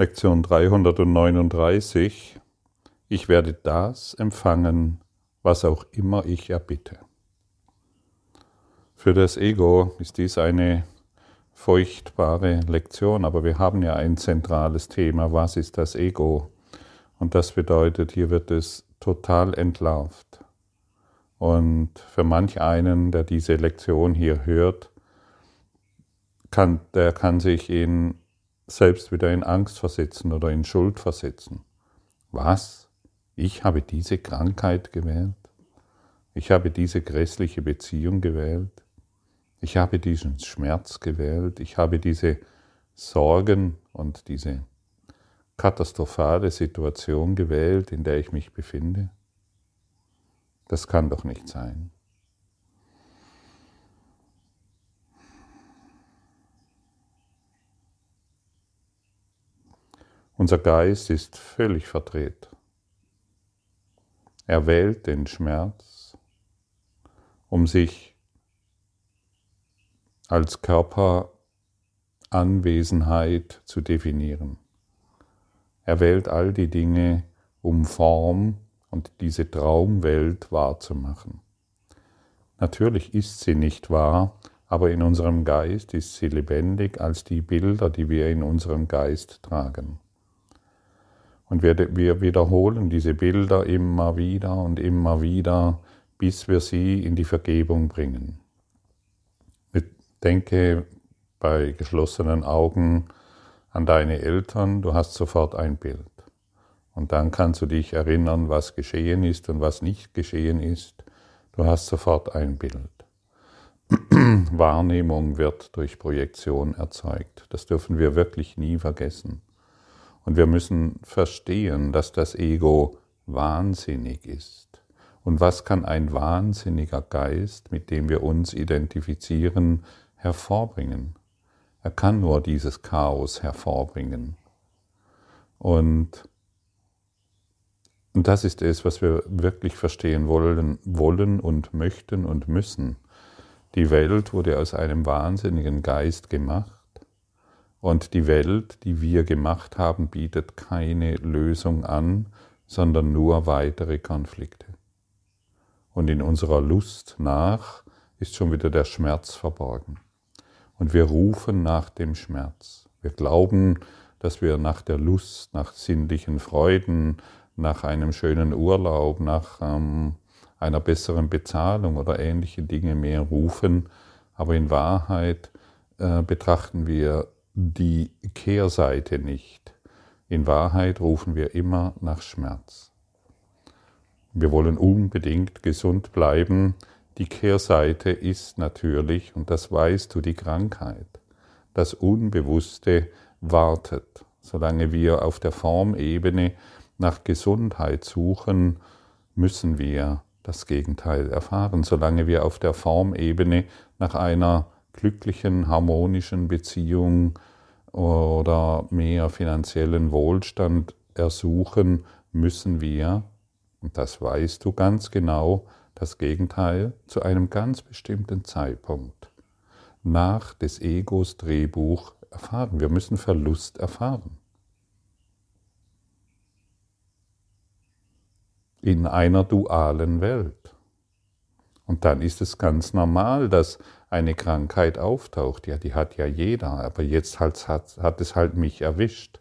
Lektion 339. Ich werde das empfangen, was auch immer ich erbitte. Für das Ego ist dies eine furchtbare Lektion, aber wir haben ja ein zentrales Thema, was ist das Ego? Und das bedeutet, hier wird es total entlarvt. Und für manch einen, der diese Lektion hier hört, kann, der kann sich in selbst wieder in Angst versetzen oder in Schuld versetzen. Was? Ich habe diese Krankheit gewählt? Ich habe diese grässliche Beziehung gewählt? Ich habe diesen Schmerz gewählt? Ich habe diese Sorgen und diese katastrophale Situation gewählt, in der ich mich befinde? Das kann doch nicht sein. Unser Geist ist völlig verdreht. Er wählt den Schmerz, um sich als Körperanwesenheit zu definieren. Er wählt all die Dinge, um Form und diese Traumwelt wahrzumachen. Natürlich ist sie nicht wahr, aber in unserem Geist ist sie lebendig als die Bilder, die wir in unserem Geist tragen. Und wir, wir wiederholen diese Bilder immer wieder und immer wieder, bis wir sie in die Vergebung bringen. Ich denke bei geschlossenen Augen an deine Eltern, du hast sofort ein Bild. Und dann kannst du dich erinnern, was geschehen ist und was nicht geschehen ist. Du hast sofort ein Bild. Wahrnehmung wird durch Projektion erzeugt. Das dürfen wir wirklich nie vergessen. Und wir müssen verstehen, dass das Ego wahnsinnig ist. Und was kann ein wahnsinniger Geist, mit dem wir uns identifizieren, hervorbringen? Er kann nur dieses Chaos hervorbringen. Und, und das ist es, was wir wirklich verstehen wollen, wollen und möchten und müssen. Die Welt wurde aus einem wahnsinnigen Geist gemacht und die Welt, die wir gemacht haben, bietet keine Lösung an, sondern nur weitere Konflikte. Und in unserer Lust nach ist schon wieder der Schmerz verborgen. Und wir rufen nach dem Schmerz. Wir glauben, dass wir nach der Lust, nach sinnlichen Freuden, nach einem schönen Urlaub, nach ähm, einer besseren Bezahlung oder ähnliche Dinge mehr rufen. Aber in Wahrheit äh, betrachten wir die Kehrseite nicht. In Wahrheit rufen wir immer nach Schmerz. Wir wollen unbedingt gesund bleiben. Die Kehrseite ist natürlich, und das weißt du, die Krankheit. Das Unbewusste wartet. Solange wir auf der Formebene nach Gesundheit suchen, müssen wir das Gegenteil erfahren. Solange wir auf der Formebene nach einer glücklichen, harmonischen Beziehung oder mehr finanziellen Wohlstand ersuchen, müssen wir, und das weißt du ganz genau, das Gegenteil zu einem ganz bestimmten Zeitpunkt nach des Egos Drehbuch erfahren. Wir müssen Verlust erfahren. In einer dualen Welt. Und dann ist es ganz normal, dass eine Krankheit auftaucht. Ja, die hat ja jeder, aber jetzt hat, hat, hat es halt mich erwischt.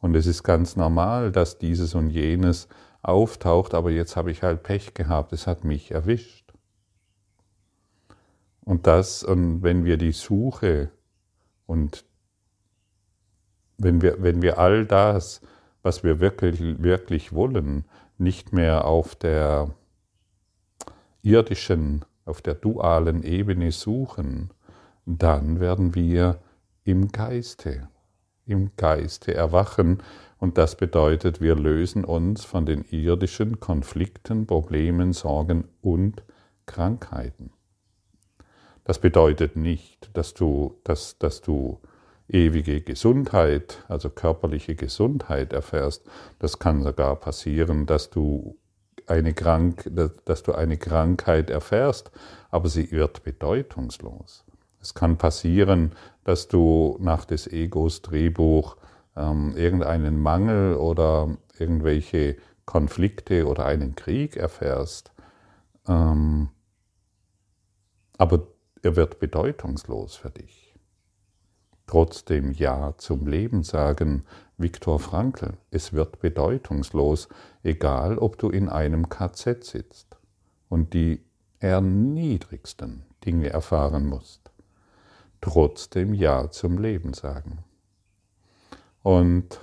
Und es ist ganz normal, dass dieses und jenes auftaucht, aber jetzt habe ich halt Pech gehabt, es hat mich erwischt. Und das, und wenn wir die Suche und wenn wir, wenn wir all das, was wir wirklich, wirklich wollen, nicht mehr auf der irdischen, auf der dualen Ebene suchen, dann werden wir im Geiste, im Geiste erwachen und das bedeutet, wir lösen uns von den irdischen Konflikten, Problemen, Sorgen und Krankheiten. Das bedeutet nicht, dass du, dass, dass du ewige Gesundheit, also körperliche Gesundheit erfährst. Das kann sogar passieren, dass du eine, Krank dass du eine Krankheit erfährst, aber sie wird bedeutungslos. Es kann passieren, dass du nach des Egos Drehbuch ähm, irgendeinen Mangel oder irgendwelche Konflikte oder einen Krieg erfährst, ähm, aber er wird bedeutungslos für dich. Trotzdem Ja zum Leben sagen, Viktor Frankl, es wird bedeutungslos, egal ob du in einem KZ sitzt und die erniedrigsten Dinge erfahren musst. Trotzdem Ja zum Leben sagen. Und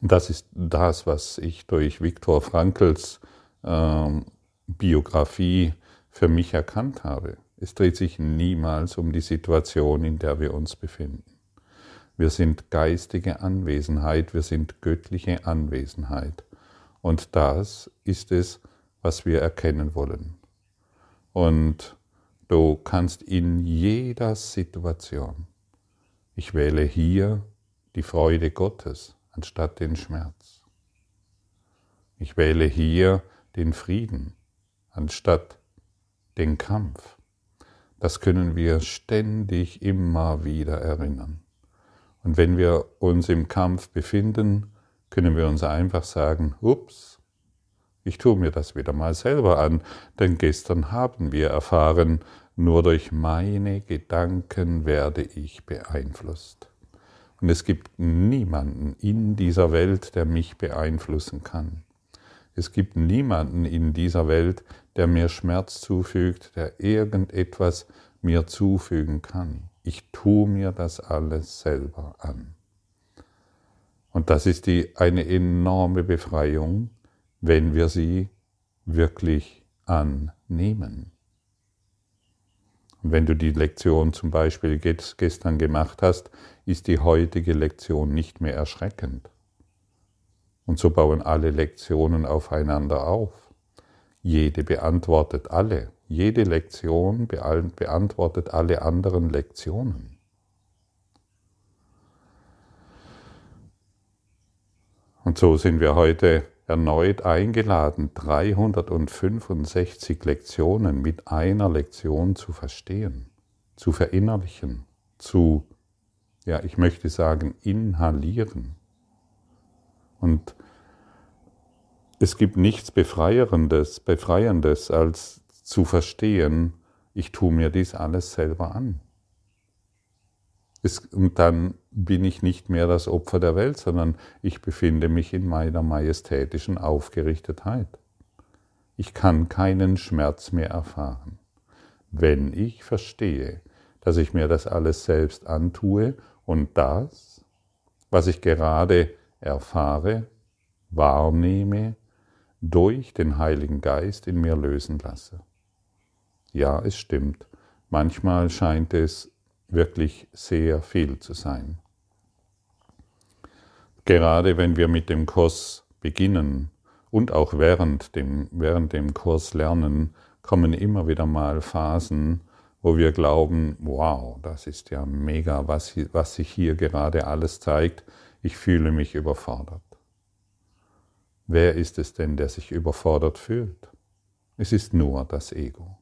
das ist das, was ich durch Viktor Frankls ähm, Biografie für mich erkannt habe. Es dreht sich niemals um die Situation, in der wir uns befinden. Wir sind geistige Anwesenheit, wir sind göttliche Anwesenheit. Und das ist es, was wir erkennen wollen. Und du kannst in jeder Situation, ich wähle hier die Freude Gottes anstatt den Schmerz. Ich wähle hier den Frieden anstatt den Kampf. Das können wir ständig immer wieder erinnern. Und wenn wir uns im Kampf befinden, können wir uns einfach sagen, ups, ich tue mir das wieder mal selber an, denn gestern haben wir erfahren, nur durch meine Gedanken werde ich beeinflusst. Und es gibt niemanden in dieser Welt, der mich beeinflussen kann. Es gibt niemanden in dieser Welt, der mir Schmerz zufügt, der irgendetwas mir zufügen kann. Ich tue mir das alles selber an. Und das ist die, eine enorme Befreiung, wenn wir sie wirklich annehmen. Und wenn du die Lektion zum Beispiel gestern gemacht hast, ist die heutige Lektion nicht mehr erschreckend. Und so bauen alle Lektionen aufeinander auf. Jede beantwortet alle. Jede Lektion beantwortet alle anderen Lektionen. Und so sind wir heute erneut eingeladen, 365 Lektionen mit einer Lektion zu verstehen, zu verinnerlichen, zu, ja, ich möchte sagen, inhalieren. Und es gibt nichts Befreierendes, Befreiendes, als zu verstehen, ich tue mir dies alles selber an. Es, und dann bin ich nicht mehr das Opfer der Welt, sondern ich befinde mich in meiner majestätischen Aufgerichtetheit. Ich kann keinen Schmerz mehr erfahren, wenn ich verstehe, dass ich mir das alles selbst antue und das, was ich gerade erfahre, wahrnehme, durch den Heiligen Geist in mir lösen lasse. Ja, es stimmt, manchmal scheint es wirklich sehr viel zu sein. Gerade wenn wir mit dem Kurs beginnen und auch während dem, während dem Kurs lernen, kommen immer wieder mal Phasen, wo wir glauben, wow, das ist ja mega, was, was sich hier gerade alles zeigt. Ich fühle mich überfordert. Wer ist es denn, der sich überfordert fühlt? Es ist nur das Ego.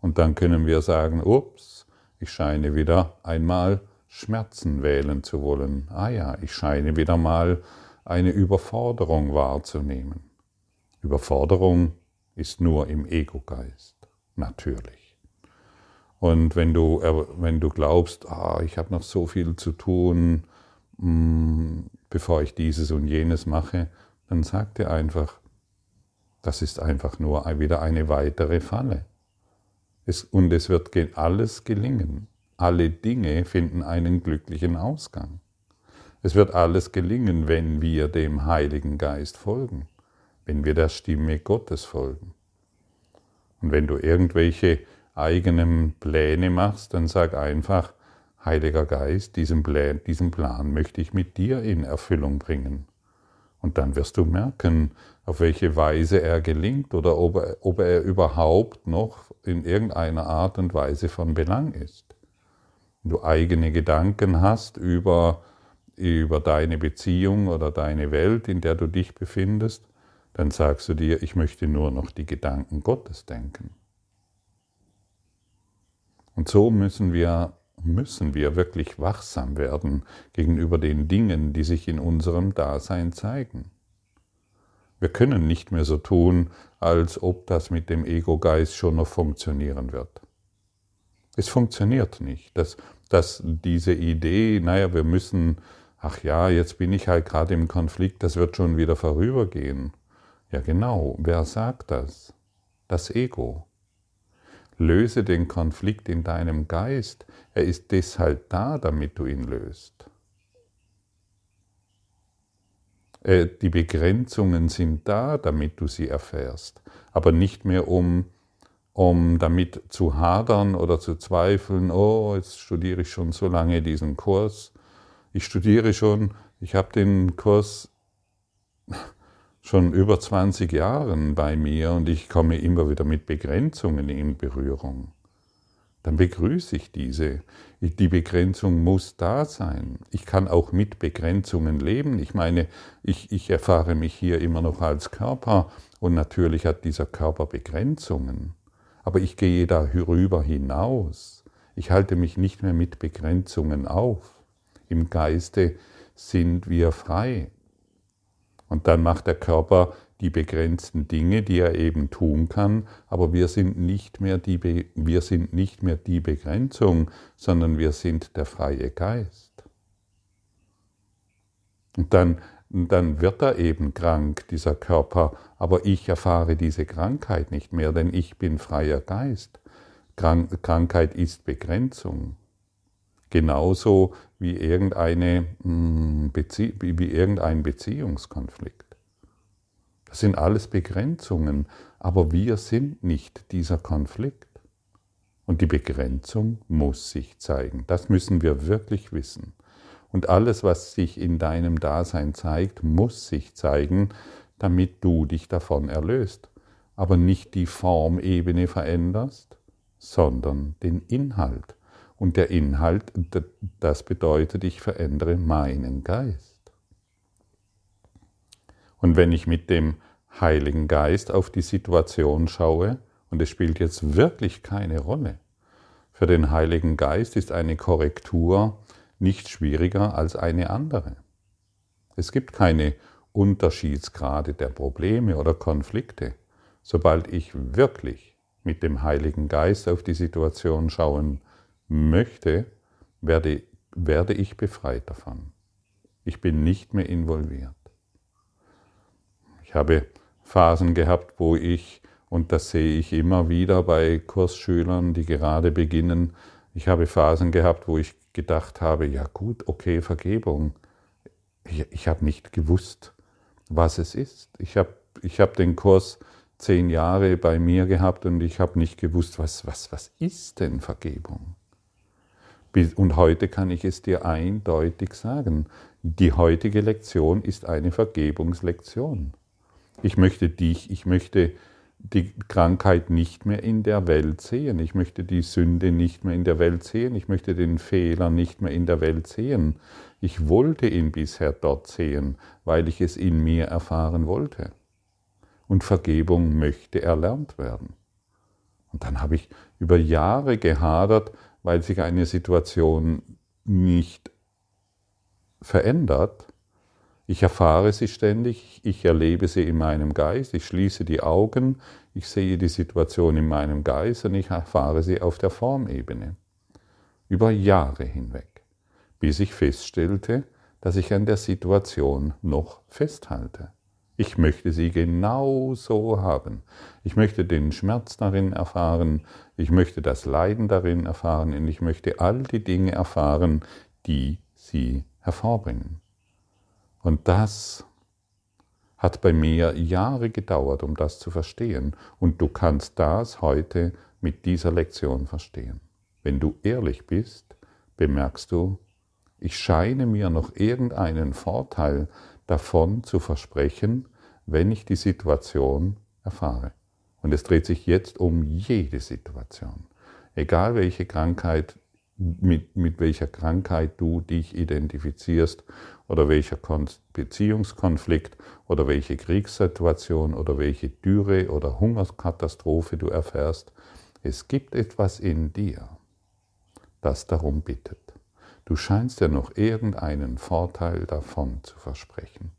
Und dann können wir sagen, ups, ich scheine wieder einmal Schmerzen wählen zu wollen. Ah ja, ich scheine wieder mal eine Überforderung wahrzunehmen. Überforderung ist nur im Ego-Geist, natürlich. Und wenn du, wenn du glaubst, ah, ich habe noch so viel zu tun, mm, bevor ich dieses und jenes mache, dann sag dir einfach, das ist einfach nur wieder eine weitere Falle. Es, und es wird alles gelingen. Alle Dinge finden einen glücklichen Ausgang. Es wird alles gelingen, wenn wir dem Heiligen Geist folgen, wenn wir der Stimme Gottes folgen. Und wenn du irgendwelche eigenen Pläne machst, dann sag einfach, Heiliger Geist, diesen Plan, diesen Plan möchte ich mit dir in Erfüllung bringen. Und dann wirst du merken, auf welche Weise er gelingt oder ob er, ob er überhaupt noch in irgendeiner Art und Weise von Belang ist. Wenn du eigene Gedanken hast über, über deine Beziehung oder deine Welt, in der du dich befindest, dann sagst du dir, ich möchte nur noch die Gedanken Gottes denken. Und so müssen wir müssen wir wirklich wachsam werden gegenüber den Dingen, die sich in unserem Dasein zeigen. Wir können nicht mehr so tun, als ob das mit dem Ego-Geist schon noch funktionieren wird. Es funktioniert nicht. Dass, dass diese Idee, naja, wir müssen, ach ja, jetzt bin ich halt gerade im Konflikt, das wird schon wieder vorübergehen. Ja genau, wer sagt das? Das Ego. Löse den Konflikt in deinem Geist. Er ist deshalb da, damit du ihn löst. Äh, die Begrenzungen sind da, damit du sie erfährst, aber nicht mehr um um damit zu hadern oder zu zweifeln, oh, jetzt studiere ich schon so lange diesen Kurs. Ich studiere schon, ich habe den Kurs schon über 20 Jahren bei mir und ich komme immer wieder mit Begrenzungen in Berührung. Dann begrüße ich diese. Die Begrenzung muss da sein. Ich kann auch mit Begrenzungen leben. Ich meine, ich, ich erfahre mich hier immer noch als Körper und natürlich hat dieser Körper Begrenzungen aber ich gehe darüber hinaus. Ich halte mich nicht mehr mit Begrenzungen auf. Im Geiste sind wir frei. Und dann macht der Körper die begrenzten Dinge, die er eben tun kann, aber wir sind nicht mehr die, Be wir sind nicht mehr die Begrenzung, sondern wir sind der freie Geist. Und dann dann wird er eben krank, dieser Körper, aber ich erfahre diese Krankheit nicht mehr, denn ich bin freier Geist. Krank Krankheit ist Begrenzung. Genauso wie, irgendeine, hm, Bezie wie irgendein Beziehungskonflikt. Das sind alles Begrenzungen, aber wir sind nicht dieser Konflikt. Und die Begrenzung muss sich zeigen. Das müssen wir wirklich wissen. Und alles, was sich in deinem Dasein zeigt, muss sich zeigen, damit du dich davon erlöst. Aber nicht die Formebene veränderst, sondern den Inhalt. Und der Inhalt, das bedeutet, ich verändere meinen Geist. Und wenn ich mit dem Heiligen Geist auf die Situation schaue, und es spielt jetzt wirklich keine Rolle, für den Heiligen Geist ist eine Korrektur nicht schwieriger als eine andere. Es gibt keine Unterschiedsgrade der Probleme oder Konflikte. Sobald ich wirklich mit dem Heiligen Geist auf die Situation schauen möchte, werde, werde ich befreit davon. Ich bin nicht mehr involviert. Ich habe Phasen gehabt, wo ich, und das sehe ich immer wieder bei Kursschülern, die gerade beginnen, ich habe Phasen gehabt, wo ich gedacht habe, ja gut, okay, Vergebung. Ich, ich habe nicht gewusst, was es ist. Ich habe ich hab den Kurs zehn Jahre bei mir gehabt und ich habe nicht gewusst, was, was, was ist denn Vergebung? Und heute kann ich es dir eindeutig sagen. Die heutige Lektion ist eine Vergebungslektion. Ich möchte dich, ich möchte die Krankheit nicht mehr in der Welt sehen. Ich möchte die Sünde nicht mehr in der Welt sehen. Ich möchte den Fehler nicht mehr in der Welt sehen. Ich wollte ihn bisher dort sehen, weil ich es in mir erfahren wollte. Und Vergebung möchte erlernt werden. Und dann habe ich über Jahre gehadert, weil sich eine Situation nicht verändert, ich erfahre sie ständig, ich erlebe sie in meinem Geist, ich schließe die Augen, ich sehe die Situation in meinem Geist und ich erfahre sie auf der Formebene. Über Jahre hinweg, bis ich feststellte, dass ich an der Situation noch festhalte. Ich möchte sie genau so haben. Ich möchte den Schmerz darin erfahren, ich möchte das Leiden darin erfahren und ich möchte all die Dinge erfahren, die sie hervorbringen. Und das hat bei mir Jahre gedauert, um das zu verstehen. Und du kannst das heute mit dieser Lektion verstehen. Wenn du ehrlich bist, bemerkst du, ich scheine mir noch irgendeinen Vorteil davon zu versprechen, wenn ich die Situation erfahre. Und es dreht sich jetzt um jede Situation. Egal welche Krankheit, mit, mit welcher Krankheit du dich identifizierst oder welcher Beziehungskonflikt oder welche Kriegssituation oder welche Dürre oder Hungerskatastrophe du erfährst. Es gibt etwas in dir, das darum bittet. Du scheinst dir noch irgendeinen Vorteil davon zu versprechen.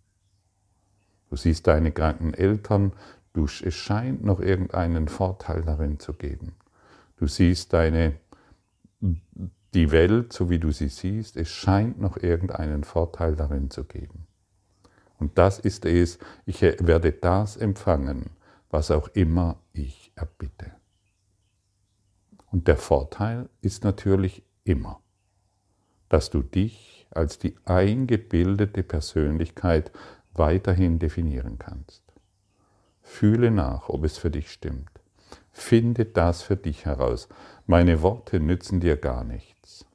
Du siehst deine kranken Eltern, du, es scheint noch irgendeinen Vorteil darin zu geben. Du siehst deine, die Welt, so wie du sie siehst, es scheint noch irgendeinen Vorteil darin zu geben. Und das ist es, ich werde das empfangen, was auch immer ich erbitte. Und der Vorteil ist natürlich immer, dass du dich als die eingebildete Persönlichkeit weiterhin definieren kannst. Fühle nach, ob es für dich stimmt. Finde das für dich heraus. Meine Worte nützen dir gar nichts.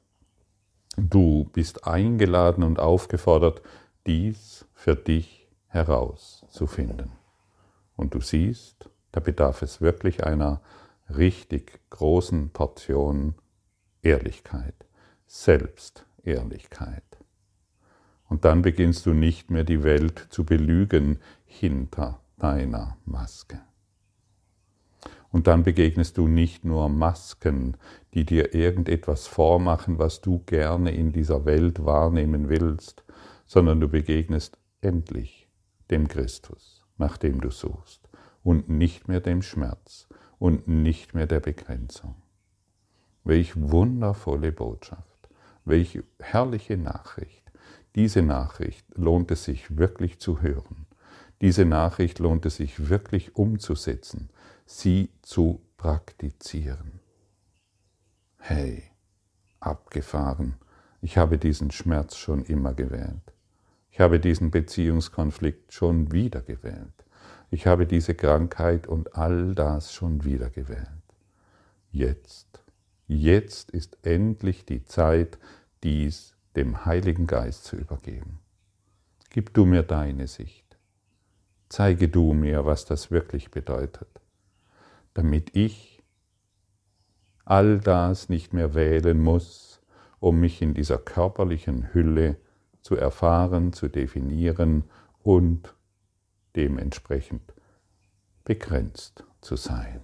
Du bist eingeladen und aufgefordert, dies für dich herauszufinden. Und du siehst, da bedarf es wirklich einer richtig großen Portion Ehrlichkeit, Selbstehrlichkeit. Und dann beginnst du nicht mehr die Welt zu belügen hinter deiner Maske. Und dann begegnest du nicht nur Masken, die dir irgendetwas vormachen, was du gerne in dieser Welt wahrnehmen willst, sondern du begegnest endlich dem Christus, nach dem du suchst, und nicht mehr dem Schmerz und nicht mehr der Begrenzung. Welch wundervolle Botschaft, welch herrliche Nachricht. Diese Nachricht lohnt es sich wirklich zu hören. Diese Nachricht lohnt es sich wirklich umzusetzen, sie zu praktizieren. Hey, abgefahren, ich habe diesen Schmerz schon immer gewählt. Ich habe diesen Beziehungskonflikt schon wieder gewählt. Ich habe diese Krankheit und all das schon wieder gewählt. Jetzt, jetzt ist endlich die Zeit, dies dem Heiligen Geist zu übergeben. Gib du mir deine Sicht. Zeige du mir, was das wirklich bedeutet, damit ich all das nicht mehr wählen muss, um mich in dieser körperlichen Hülle zu erfahren, zu definieren und dementsprechend begrenzt zu sein.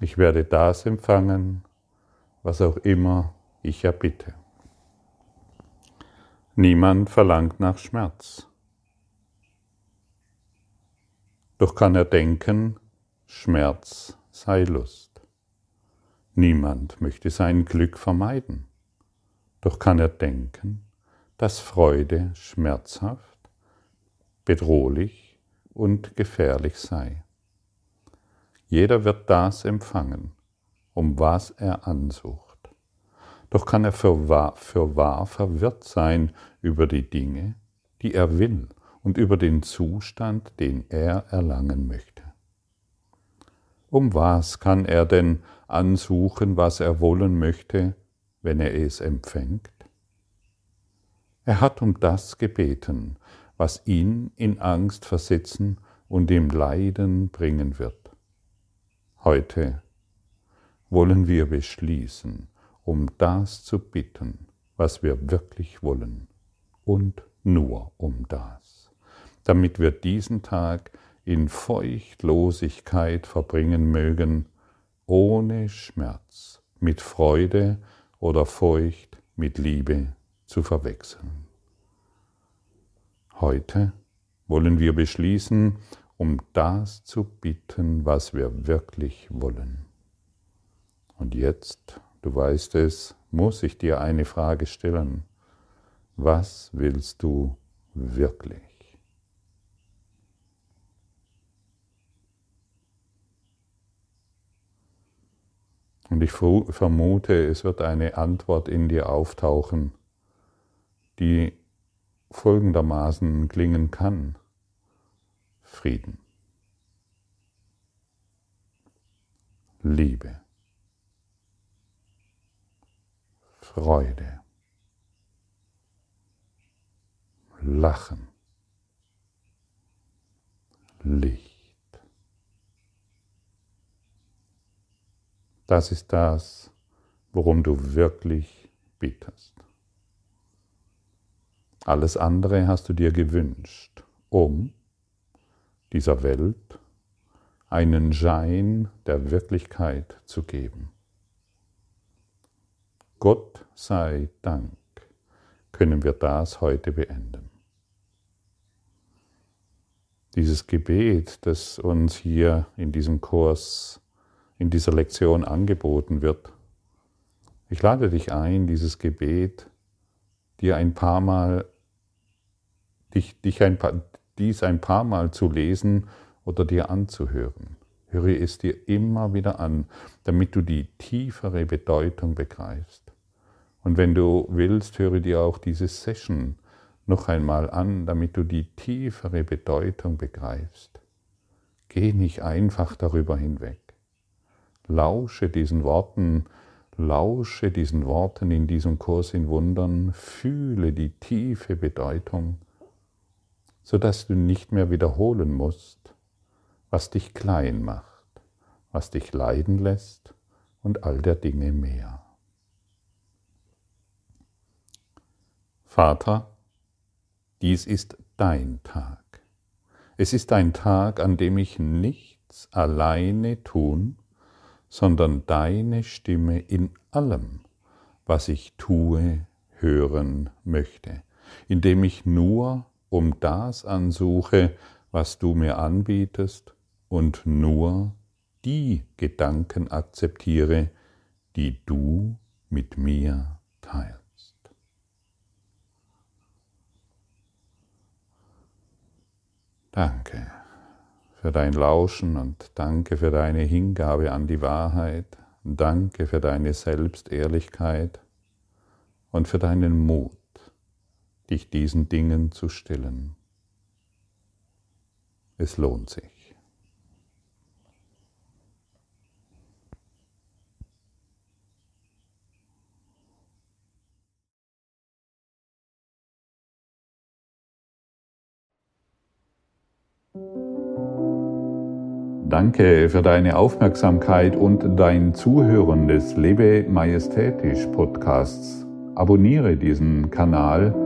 Ich werde das empfangen, was auch immer ich erbitte. Niemand verlangt nach Schmerz. Doch kann er denken, Schmerz sei Lust. Niemand möchte sein Glück vermeiden. Doch kann er denken, dass Freude schmerzhaft, bedrohlich und gefährlich sei. Jeder wird das empfangen, um was er ansucht. Doch kann er für wahr, für wahr verwirrt sein über die Dinge, die er will und über den Zustand, den er erlangen möchte. Um was kann er denn ansuchen, was er wollen möchte, wenn er es empfängt? Er hat um das gebeten, was ihn in Angst versetzen und ihm Leiden bringen wird. Heute wollen wir beschließen, um das zu bitten, was wir wirklich wollen, und nur um das, damit wir diesen Tag in Feuchtlosigkeit verbringen mögen, ohne Schmerz, mit Freude oder Furcht, mit Liebe zu verwechseln. Heute wollen wir beschließen, um das zu bitten, was wir wirklich wollen. Und jetzt, du weißt es, muss ich dir eine Frage stellen. Was willst du wirklich? Und ich vermute, es wird eine Antwort in dir auftauchen, die folgendermaßen klingen kann. Frieden. Liebe. Freude. Lachen. Licht. Das ist das, worum du wirklich bittest. Alles andere hast du dir gewünscht, um dieser Welt einen Schein der Wirklichkeit zu geben. Gott sei Dank können wir das heute beenden. Dieses Gebet, das uns hier in diesem Kurs in dieser Lektion angeboten wird. Ich lade dich ein, dieses Gebet dir ein paar Mal, dich, dich ein paar, dies ein paar Mal zu lesen oder dir anzuhören. Höre es dir immer wieder an, damit du die tiefere Bedeutung begreifst. Und wenn du willst, höre dir auch diese Session noch einmal an, damit du die tiefere Bedeutung begreifst. Geh nicht einfach darüber hinweg. Lausche diesen Worten, lausche diesen Worten in diesem Kurs in Wundern, fühle die tiefe Bedeutung, sodass du nicht mehr wiederholen musst, was dich klein macht, was dich leiden lässt und all der Dinge mehr. Vater, dies ist dein Tag. Es ist ein Tag, an dem ich nichts alleine tun sondern deine Stimme in allem, was ich tue, hören möchte, indem ich nur um das ansuche, was du mir anbietest und nur die Gedanken akzeptiere, die du mit mir teilst. Danke für dein Lauschen und danke für deine Hingabe an die Wahrheit. Danke für deine Selbstehrlichkeit und für deinen Mut, dich diesen Dingen zu stillen. Es lohnt sich. Danke für deine Aufmerksamkeit und dein Zuhören des Lebe Majestätisch Podcasts. Abonniere diesen Kanal,